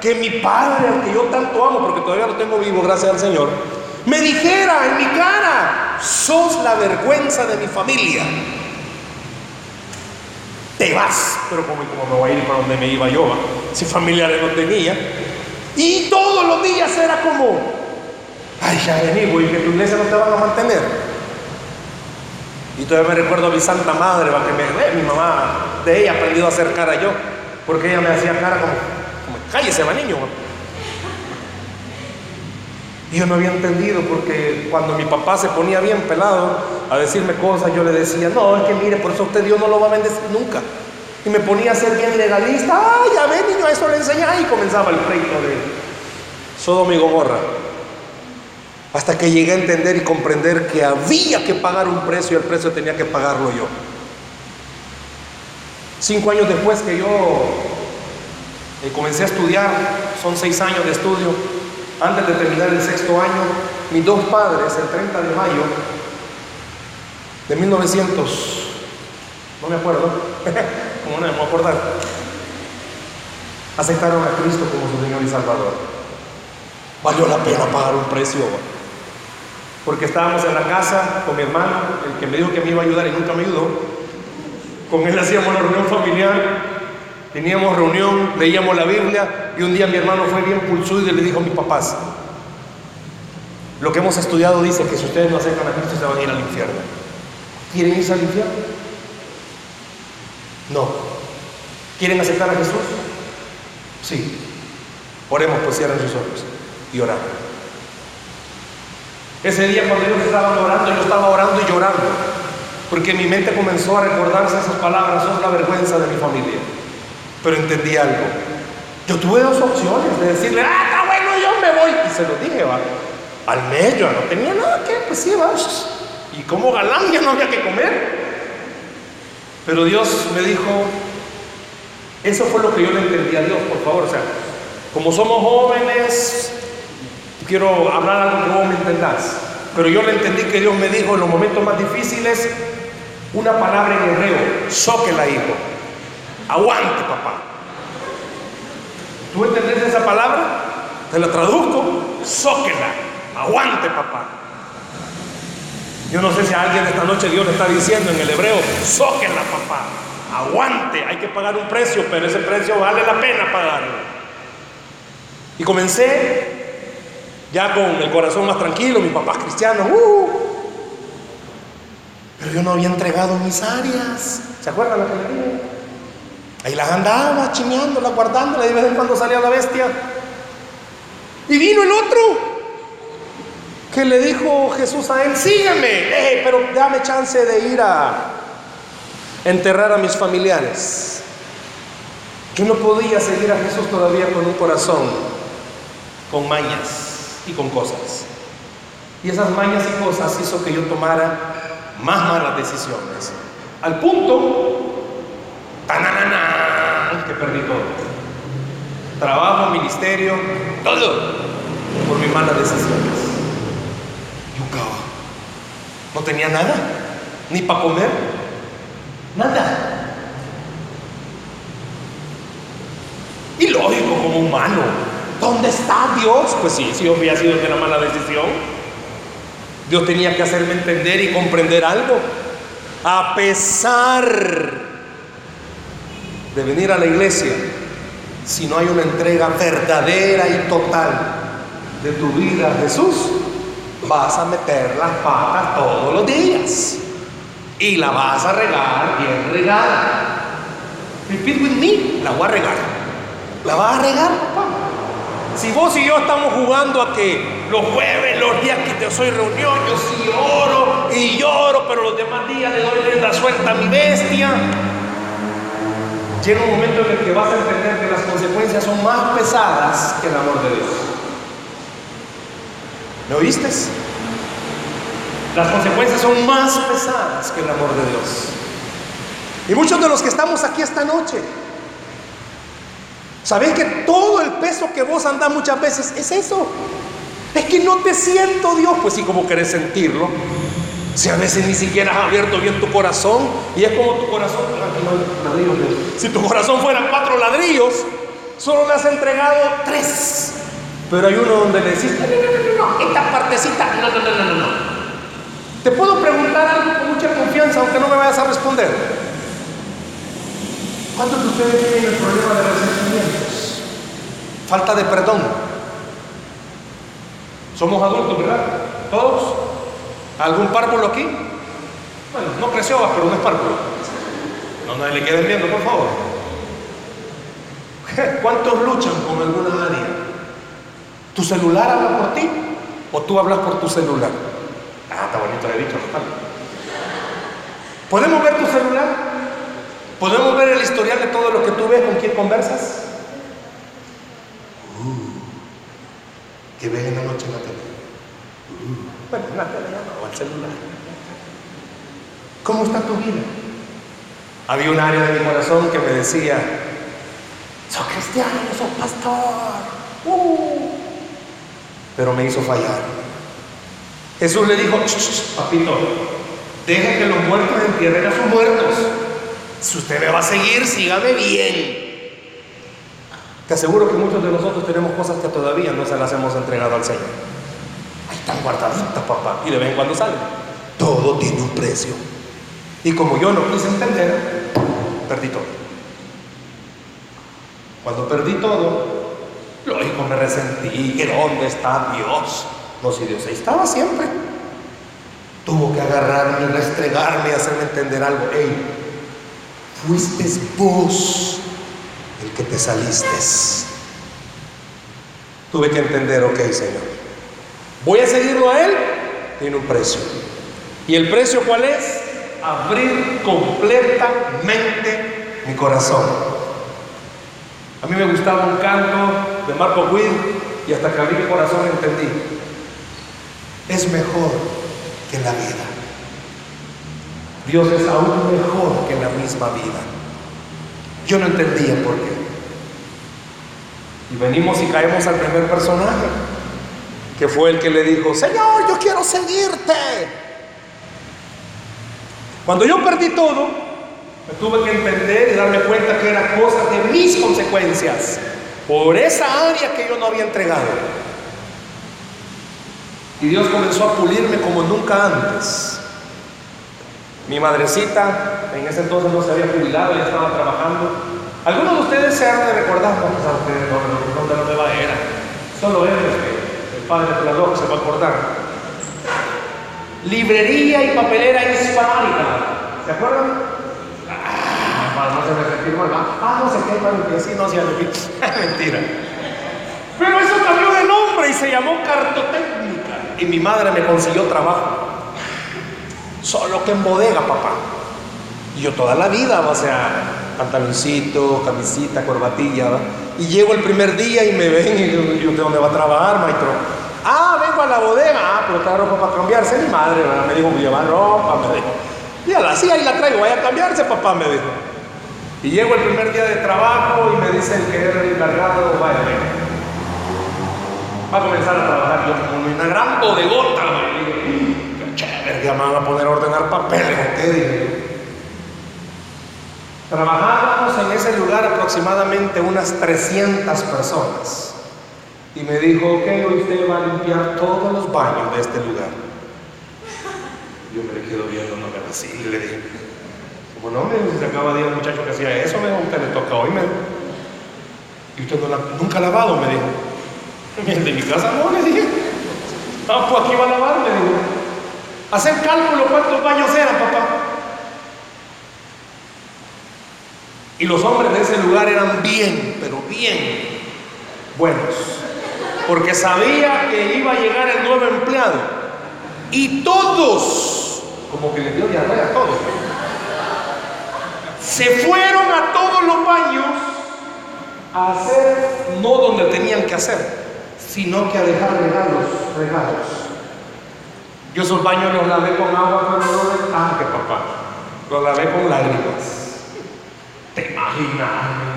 que mi padre, al que yo tanto amo, porque todavía lo tengo vivo, gracias al Señor, me dijera en mi cara, sos la vergüenza de mi familia. Te vas, pero como, como me voy a ir para donde me iba yo, si familiares no tenía. Y todos los días era como, ay, ya vení, güey, que tu iglesia no te van a mantener. Y todavía me recuerdo a mi santa madre, ¿va? que me, eh, mi mamá, de ella aprendido a hacer cara yo, porque ella me hacía cara como, cállese, va niño. Y yo no había entendido porque cuando mi papá se ponía bien pelado a decirme cosas, yo le decía, no, es que mire, por eso usted Dios no lo va a bendecir nunca. Y me ponía a ser bien legalista, ay, ya ve niño, eso le enseña. Y comenzaba el pleito de Sodoma y Gomorra. Hasta que llegué a entender y comprender que había que pagar un precio y el precio tenía que pagarlo yo. Cinco años después que yo eh, comencé a estudiar, son seis años de estudio. Antes de terminar el sexto año, mis dos padres, el 30 de mayo de 1900, no me acuerdo, como no me puedo acordar, aceptaron a Cristo como su Señor y Salvador. Valió la pena pagar un precio, porque estábamos en la casa con mi hermano, el que me dijo que me iba a ayudar y nunca me ayudó. Con él hacíamos la reunión familiar Teníamos reunión, leíamos la Biblia y un día mi hermano fue bien pulsudo y le dijo a mis papás, lo que hemos estudiado dice que si ustedes no acercan a Cristo se van a ir al infierno. ¿Quieren irse al infierno? No. ¿Quieren aceptar a Jesús? Sí. Oremos, pues cierren sus ojos y orar. Ese día cuando ellos estaban orando, yo estaba orando y llorando, porque mi mente comenzó a recordarse esas palabras, son la vergüenza de mi familia. Pero entendí algo. Yo tuve dos opciones de decirle, ah, está bueno, yo me voy. Y se lo dije, va. Al medio, no tenía nada que, pues sí, va. Y como galán ya no había que comer. Pero Dios me dijo, eso fue lo que yo le entendí a Dios, por favor. O sea, como somos jóvenes, quiero hablar algo que vos me entendás. Pero yo le entendí que Dios me dijo en los momentos más difíciles una palabra en hebreo, la hijo. Aguante, papá. ¿Tú entendés esa palabra? Te la traduzco. Sóquela. Aguante, papá. Yo no sé si a alguien esta noche Dios le está diciendo en el hebreo, sóquela, papá. Aguante. Hay que pagar un precio, pero ese precio vale la pena pagarlo. Y comencé ya con el corazón más tranquilo, mi papá es cristiano. Uh, pero yo no había entregado mis áreas. ¿Se acuerdan lo que le dije? Ahí las andaba chimeándolas, guardándolas, y de vez en cuando salía la bestia. Y vino el otro que le dijo Jesús a él, sígueme, pero dame chance de ir a enterrar a mis familiares. Yo no podía seguir a Jesús todavía con un corazón, con mañas y con cosas. Y esas mañas y cosas hizo que yo tomara más malas decisiones. Al punto que perdí. Trabajo, ministerio, todo por mis malas decisiones. Yucaba. No tenía nada, ni para comer, nada. Y lógico, como humano, ¿dónde está Dios? Pues sí, si yo había sido de la mala decisión, Dios tenía que hacerme entender y comprender algo. A pesar de venir a la iglesia si no hay una entrega verdadera y total de tu vida a Jesús, vas a meter las patas todos los días. Y la vas a regar bien regada. Repeat with me, la voy a regar. La vas a regar. Si vos y yo estamos jugando a que los jueves, los días que te soy reunión, yo sí oro y lloro, pero los demás días le doy la suelta a mi bestia. Llega un momento en el que vas a entender que las consecuencias son más pesadas que el amor de Dios. ¿Me oíste? Las consecuencias son más pesadas que el amor de Dios. Y muchos de los que estamos aquí esta noche, ¿sabéis que todo el peso que vos andás muchas veces es eso? Es que no te siento Dios, pues sí, como querés sentirlo. Si a veces ni siquiera has abierto bien tu corazón y es como tu corazón, si tu corazón fuera cuatro ladrillos, solo le has entregado tres. Pero hay uno donde le decís, no, no, no, no, esta partecita, no, no, no, no, no. Te puedo preguntar algo con mucha confianza, aunque no me vayas a responder. ¿Cuántos de ustedes tienen el problema de resentimientos? Falta de perdón. Somos adultos, ¿verdad? Todos. ¿Algún párvulo aquí? Bueno, no creció, pero no es párvulo. No, no le queden viendo, por favor. ¿Cuántos luchan con alguna área? ¿Tu celular habla por ti? ¿O tú hablas por tu celular? Ah, está bonito de dicho. ¿Podemos ver tu celular? ¿Podemos ver el historial de todo lo que tú ves, con quién conversas? Uh, ¿Qué ves en la noche en la tele? Uh, bueno, tele o al celular. ¿Cómo está tu vida? Había un área de mi corazón que me decía, sos cristiano, sos pastor. Uh, pero me hizo fallar. Jesús le dijo, papito, deja que los muertos entierren a sus muertos. Si usted me va a seguir, sígame bien. Te aseguro que muchos de nosotros tenemos cosas que todavía no se las hemos entregado al Señor. Están guardaditas, papá, y de vez en cuando salen. Todo tiene un precio. Y como yo no quise entender, perdí todo. Cuando perdí todo, lógico me resentí, que dónde está Dios. No, si Dios ahí estaba siempre. Tuvo que agarrarme, restregarme y hacerme entender algo. Ey, fuiste vos el que te saliste. Tuve que entender, ok, Señor. Voy a seguirlo a Él, tiene un precio. ¿Y el precio cuál es? Abrir completamente mi corazón. A mí me gustaba un canto de Marco Witt y hasta que abrí mi corazón entendí. Es mejor que la vida. Dios es aún mejor que la misma vida. Yo no entendía por qué. Y venimos y caemos al primer personaje, que fue el que le dijo, Señor, yo quiero seguirte. Cuando yo perdí todo, me tuve que entender y darme cuenta que era cosa de mis consecuencias, por esa área que yo no había entregado. Y Dios comenzó a pulirme como nunca antes. Mi madrecita, en ese entonces no se había jubilado, ya estaba trabajando. Algunos de ustedes se han de recordar, a ustedes no, de la nueva era. Solo él, padre de la se va a acordar. Librería y papelera hispánica. ¿Se acuerdan? Ah, no se no Mentira. Pero eso cambió de nombre y se llamó cartotécnica. Y mi madre me consiguió trabajo. Solo que en bodega, papá. Y yo toda la vida, o sea, pantaloncito, camisita, corbatilla. Y llego el primer día y me ven y yo, ¿de dónde va a trabajar, maestro? La bodega, ah, pero trae ropa para cambiarse. Mi madre me dijo, llevar ropa, me dijo. Y a la sí, ahí la traigo, vaya a cambiarse, papá, me dijo. Y llego el primer día de trabajo y me dicen que era el encargado, vaya. Va a comenzar a trabajar yo como una gran bodegota, qué chévere, ya me van a poner a ordenar papeles, ¿qué dije? Trabajábamos en ese lugar aproximadamente unas 300 personas. Y me dijo, ok, hoy usted va a limpiar todos los baños de este lugar. Yo me le quedo viendo, no me y le dije, como no, me dijo, se acaba de ir el muchacho que hacía eso, me dijo, usted le toca hoy, me dijo. Y usted no nunca ha lavado, me dijo. De mi casa no, le dije. Ah, pues aquí va a lavar, le digo. Hacer cálculo cuántos baños eran, papá. Y los hombres de ese lugar eran bien, pero bien buenos. Porque sabía que iba a llegar el nuevo empleado. Y todos, como que le dio diarrea a todos, se fueron a todos los baños a hacer no donde tenían que hacer, sino que a dejar regalos, regalos. Yo esos baños los lavé con agua, pero ah, papá, los lavé con lágrimas. Te imaginas,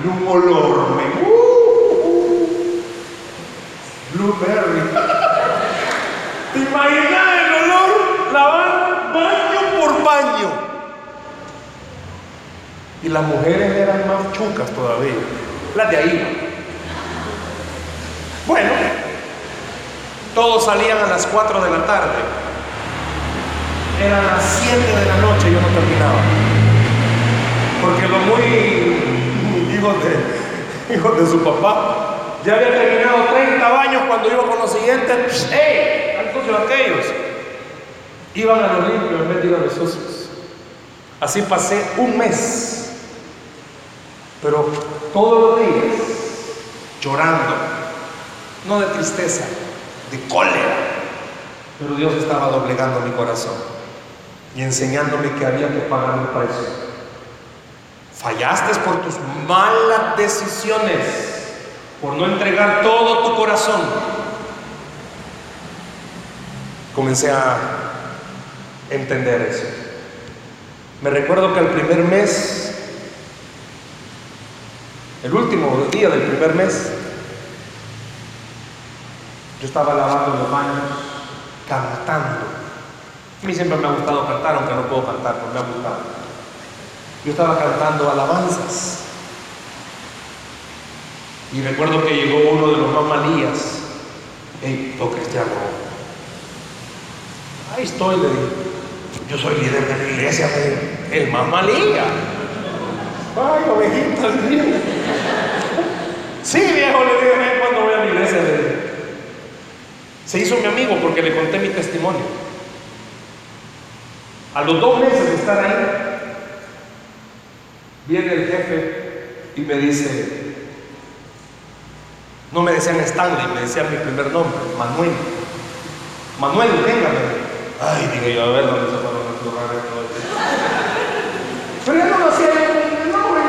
un olor, me, blueberry. ¿Te imaginas el olor? Lavar baño por baño. Y las mujeres eran más chucas todavía, las de ahí. Bueno, todos salían a las 4 de la tarde. Eran las 7 de la noche y yo no terminaba. Porque lo muy hijos de, hijos de su papá ya había terminado 30 baños cuando iba con los siguientes. ¡Ey! Al aquellos. Iban a los limpios en vez de ir a los sucios. Así pasé un mes. Pero todos los días llorando. No de tristeza, de cólera. Pero Dios estaba doblegando mi corazón y enseñándome que había que pagar un precio. Fallaste por tus malas decisiones, por no entregar todo tu corazón. Comencé a entender eso. Me recuerdo que el primer mes, el último día del primer mes, yo estaba lavando los baños, cantando. A mí siempre me ha gustado cantar, aunque no puedo cantar, pero me ha gustado. Yo estaba cantando alabanzas. Y recuerdo que llegó uno de los mamalías. Hey, todo cristiano. Ahí estoy, le dije. Yo soy líder de la iglesia, El mamalía. Ay, ovejita, Sí, viejo, le dije, cuando voy a la iglesia. Se hizo mi amigo porque le conté mi testimonio. A los dos meses de estar ahí, viene el jefe y me dice, no me decían Stanley, me decían mi primer nombre, Manuel. Manuel, véngame. Ay, dije yo, a ver dónde se fueron a currar esto. Pero ya no lo hacía yo con mi nombre,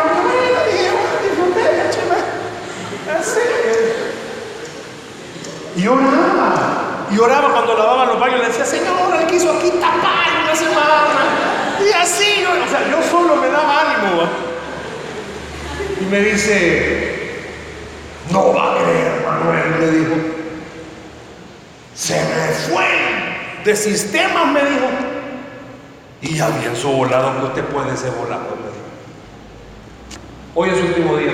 yo dije, disfruté, Así. Y oraba. Y oraba cuando lavaba los baños. Le decía, Señor, le quiso aquí tapar una semana. Y así, o sea, yo solo me daba ánimo. Y me dice, no va a creer, Manuel, le dijo. Se me fue de sistemas, me dijo. Y ya bien su volado, que usted puede ser volado, me dijo. Hoy es último día.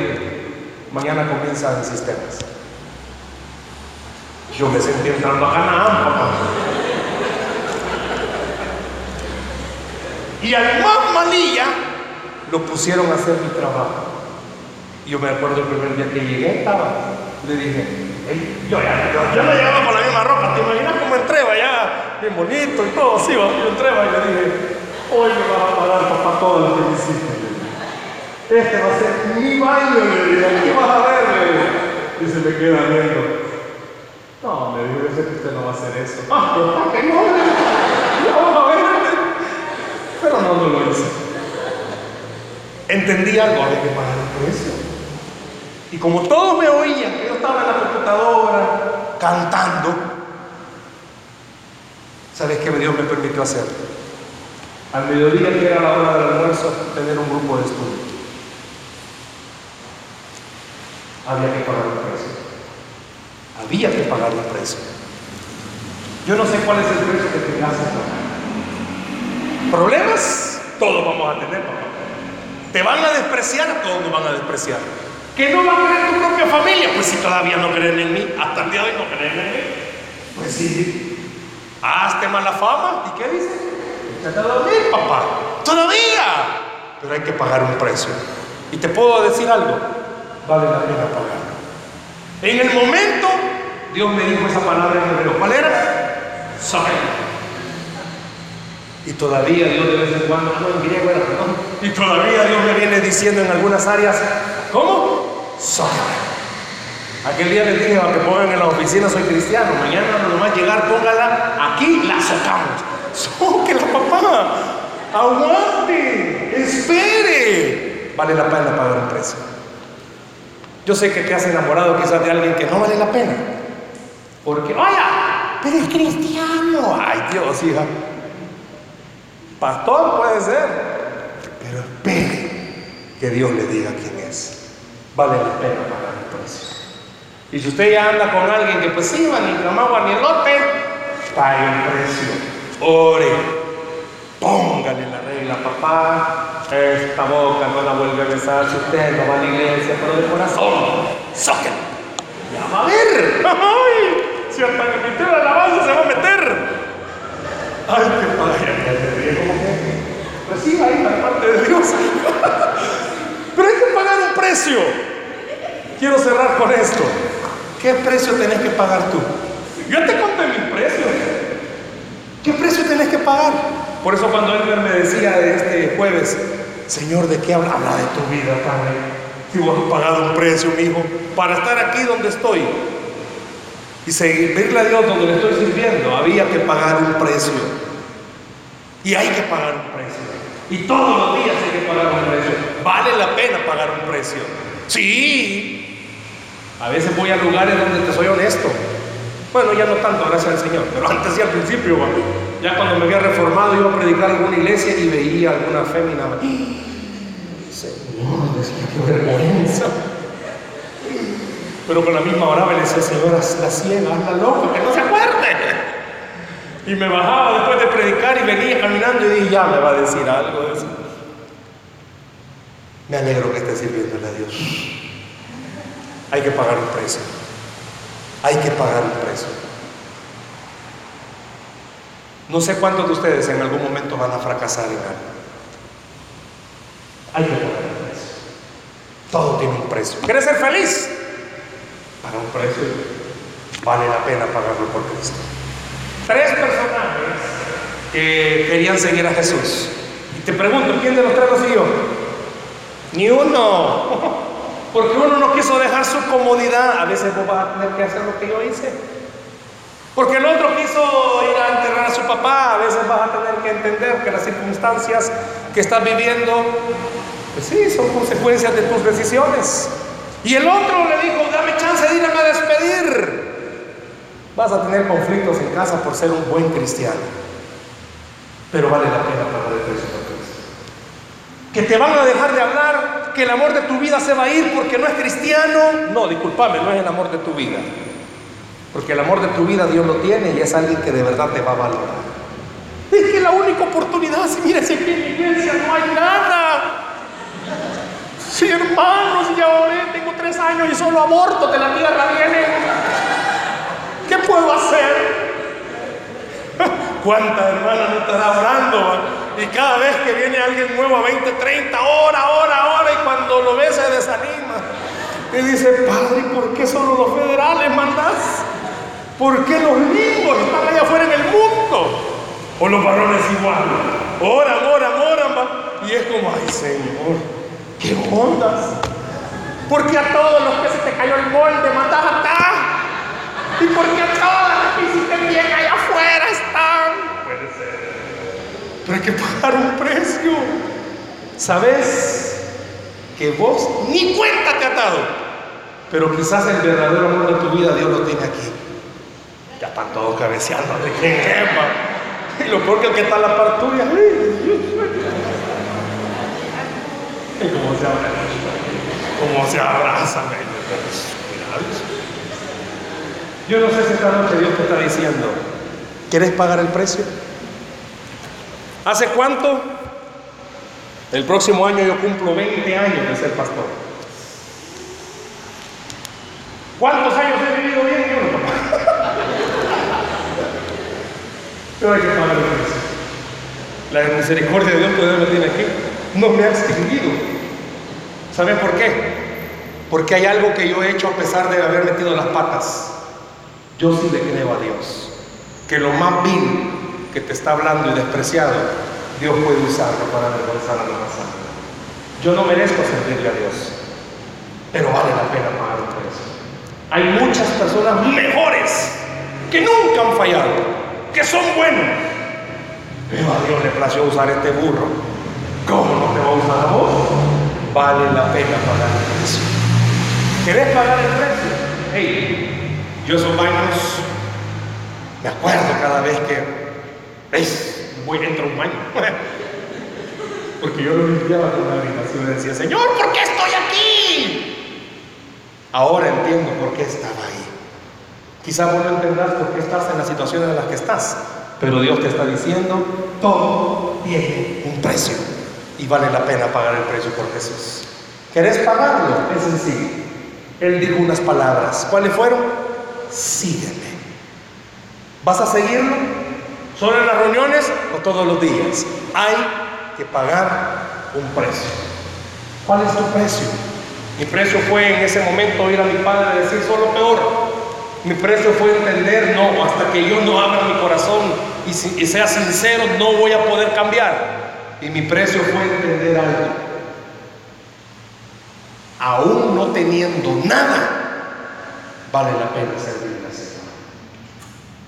Mañana comienza en sistemas. Yo me sentí entrando a Canaán, papá. Y al más malilla lo pusieron a hacer mi trabajo. Yo me acuerdo el primer día que llegué, estaba, le dije, yo ya, yo, no llegaba con la misma ropa, ¿te imaginas cómo entré allá, bien bonito y todo así, yo entré y le dije, hoy me vas a pagar papá todo lo que hiciste. Este va a ser mi baño, le dije, aquí vas a ver, y se me queda viendo. No, me dijo, yo sé que usted no va a hacer eso. Ah, pero que no, vamos a ver. Pero no, no lo hice. Entendí algo, había que pagar el precio. Y como todos me oían, yo estaba en la computadora cantando, ¿sabes qué Dios me permitió hacer? Al mediodía, que era la hora del almuerzo, tener un grupo de estudio. Había que pagar el precio. Había que pagar un precio. Yo no sé cuál es el precio que te pagar. ¿Problemas? Todos vamos a tener, papá. ¿Te van a despreciar? Todos nos van a despreciar. ¿Que no va a creer tu propia familia? Pues si todavía no creen en mí, hasta el día de hoy no creen en mí. Pues sí. Hazte mala fama. ¿Y qué dice? Échate a dormir, papá. Todavía. Pero hay que pagar un precio. Y te puedo decir algo. Vale la pena pagar. En el momento Dios me dijo esa palabra en hebreo. ¿Cuál era? Soy. Y todavía Dios de vez en cuando, no, en griego era, ¿no? Y todavía Dios me viene diciendo en algunas áreas, ¿cómo? Soy. Aquel día les dije a que pongan en la oficina soy cristiano. Mañana nomás llegar, póngala aquí, la sacamos. la papá. Aguante. Espere. Vale la pena pagar un precio. Yo sé que te has enamorado quizás de alguien que no vale la pena. Porque, vaya, pero es cristiano. Ay, Dios, hija. Pastor puede ser. Pero espere que Dios le diga quién es. Vale la pena pagar un precio. Y si usted ya anda con alguien que pues iba ni camagua ni elote, pague un precio. Ore. Póngale la regla, papá. Esta boca no la vuelve a besar si usted no va a la iglesia, pero de corazón, sóquenlo. Ya va a ver. ¡Ay! Si hasta que el la alabanza se va a meter. Ay, qué padre, como que reciba ahí la parte de Dios. pero hay que pagar un precio. Quiero cerrar con esto. ¿Qué precio tenés que pagar tú? Yo te conté mi precio. ¿Qué precio tenés que pagar? Por eso cuando Edgar me decía de este jueves, Señor, ¿de qué habla? Habla de tu vida, Padre. Si vos has pagado un precio, mi hijo, para estar aquí donde estoy y servirle a Dios donde le estoy sirviendo, había que pagar un precio. Y hay que pagar un precio. Y todos los días hay que pagar un precio. Vale la pena pagar un precio. Sí, a veces voy a lugares donde te soy honesto. Bueno, ya no tanto, gracias al Señor, pero antes y al principio, ya cuando me había reformado iba a predicar en alguna iglesia y veía alguna fémina. Señor, decía, qué vergüenza. Pero con la misma hora le decía, Señor, la ciega, anda loca, que no se acuerde. Y me bajaba después de predicar y venía caminando y dije, ya me va a decir algo de eso. Me alegro que esté sirviéndole a Dios. Hay que pagar un precio. Hay que pagar un precio. No sé cuántos de ustedes en algún momento van a fracasar en algo. Hay que pagar un precio. Todo tiene un precio. ¿Quieres ser feliz? Paga un precio. Vale la pena pagarlo por Cristo. Tres personajes que querían seguir a Jesús. Y te pregunto, ¿quién de los tres lo siguió? Ni uno. Porque uno no quiso dejar su comodidad. A veces vos vas a tener que hacer lo que yo hice. Porque el otro quiso ir a enterrar a su papá. A veces vas a tener que entender que las circunstancias que estás viviendo, pues sí, son consecuencias de tus decisiones. Y el otro le dijo, dame chance de irme a despedir. Vas a tener conflictos en casa por ser un buen cristiano. Pero vale la pena pagar el precio. Que te van a dejar de hablar que el amor de tu vida se va a ir porque no es cristiano. No, discúlpame, no es el amor de tu vida. Porque el amor de tu vida Dios lo tiene y es alguien que de verdad te va a valorar. Es que la única oportunidad, si mira, si aquí en la iglesia no hay nada. Sí, hermanos, ya oré, tengo tres años y solo aborto de la tierra viene. ¿Qué puedo hacer? ¿Cuántas hermanas no estará orando? Y cada vez que viene alguien nuevo a 20, 30, hora, hora, hora, y cuando lo ve se desanima. Y dice, Padre, ¿por qué solo los federales mandás? ¿Por qué los niños están allá afuera en el mundo? O los varones igual. Oran, oran, oran. Y es como, ay Señor, ¿qué ondas? Porque a todos los que se te cayó el molde mandás acá. Y porque a todas las que hiciste bien allá afuera están. Puede ser. Pero hay que pagar un precio. ¿Sabes? Que vos ni cuenta te ha dado. Pero quizás el verdadero amor de tu vida Dios lo tiene aquí. Ya están todos cabeceando de quién es, Y lo peor que el que está en la par tuya. Cómo se abraza. Cómo se abrazan. Yo no sé si esta noche Dios te está diciendo, ¿quieres pagar el precio? ¿Hace cuánto? El próximo año yo cumplo 20 años de ser pastor. ¿Cuántos años he vivido bien? Yo no, hay que pagar el precio. La misericordia de Dios que Dios me tiene aquí no me ha extinguido. ¿Sabes por qué? Porque hay algo que yo he hecho a pesar de haber metido las patas. Yo sí le creo a Dios. Que lo más vil que te está hablando y despreciado, Dios puede usarlo para avergonzar a la masa. Yo no merezco servirle a Dios, pero vale la pena pagar precio. Hay muchas personas mejores que nunca han fallado, que son buenos. Pero a Dios le plació usar este burro. ¿Cómo no te va a usar a vos? Vale la pena pagar el precio. ¿Querés pagar el precio? Hey, yo esos baños, me acuerdo cada vez que, ¿veis? Voy entro a un baño. Porque yo lo limpiaba con una habitación y decía, Señor, ¿por qué estoy aquí? Ahora entiendo por qué estaba ahí. Quizás vos no entenderás por qué estás en las situaciones en las que estás, pero Dios te está diciendo, todo tiene un precio y vale la pena pagar el precio por Jesús. ¿Querés pagarlo? Es sencillo. Él dijo unas palabras. ¿Cuáles fueron? Sígueme. ¿Vas a seguirlo? ¿Solo en las reuniones o todos los días? Hay que pagar un precio. ¿Cuál es tu precio? Mi precio fue en ese momento oír a mi padre decir solo peor. Mi precio fue entender, no, hasta que yo no abra mi corazón y, y sea sincero, no voy a poder cambiar. Y mi precio fue entender algo. Aún no teniendo nada, vale la pena servirle al Señor.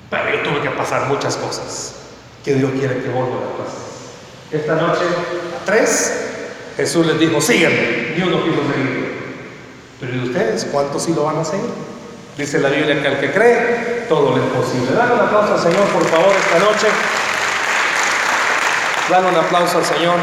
Pero yo tuve que pasar muchas cosas que Dios quiere que vuelva a pasar. Esta noche, a tres, Jesús les dijo, síganme. Dios no quiso seguir. Pero ¿y ustedes cuántos sí lo van a seguir? Dice la Biblia que al que cree, todo le es posible. Dale un aplauso al Señor, por favor, esta noche. Dale un aplauso al Señor.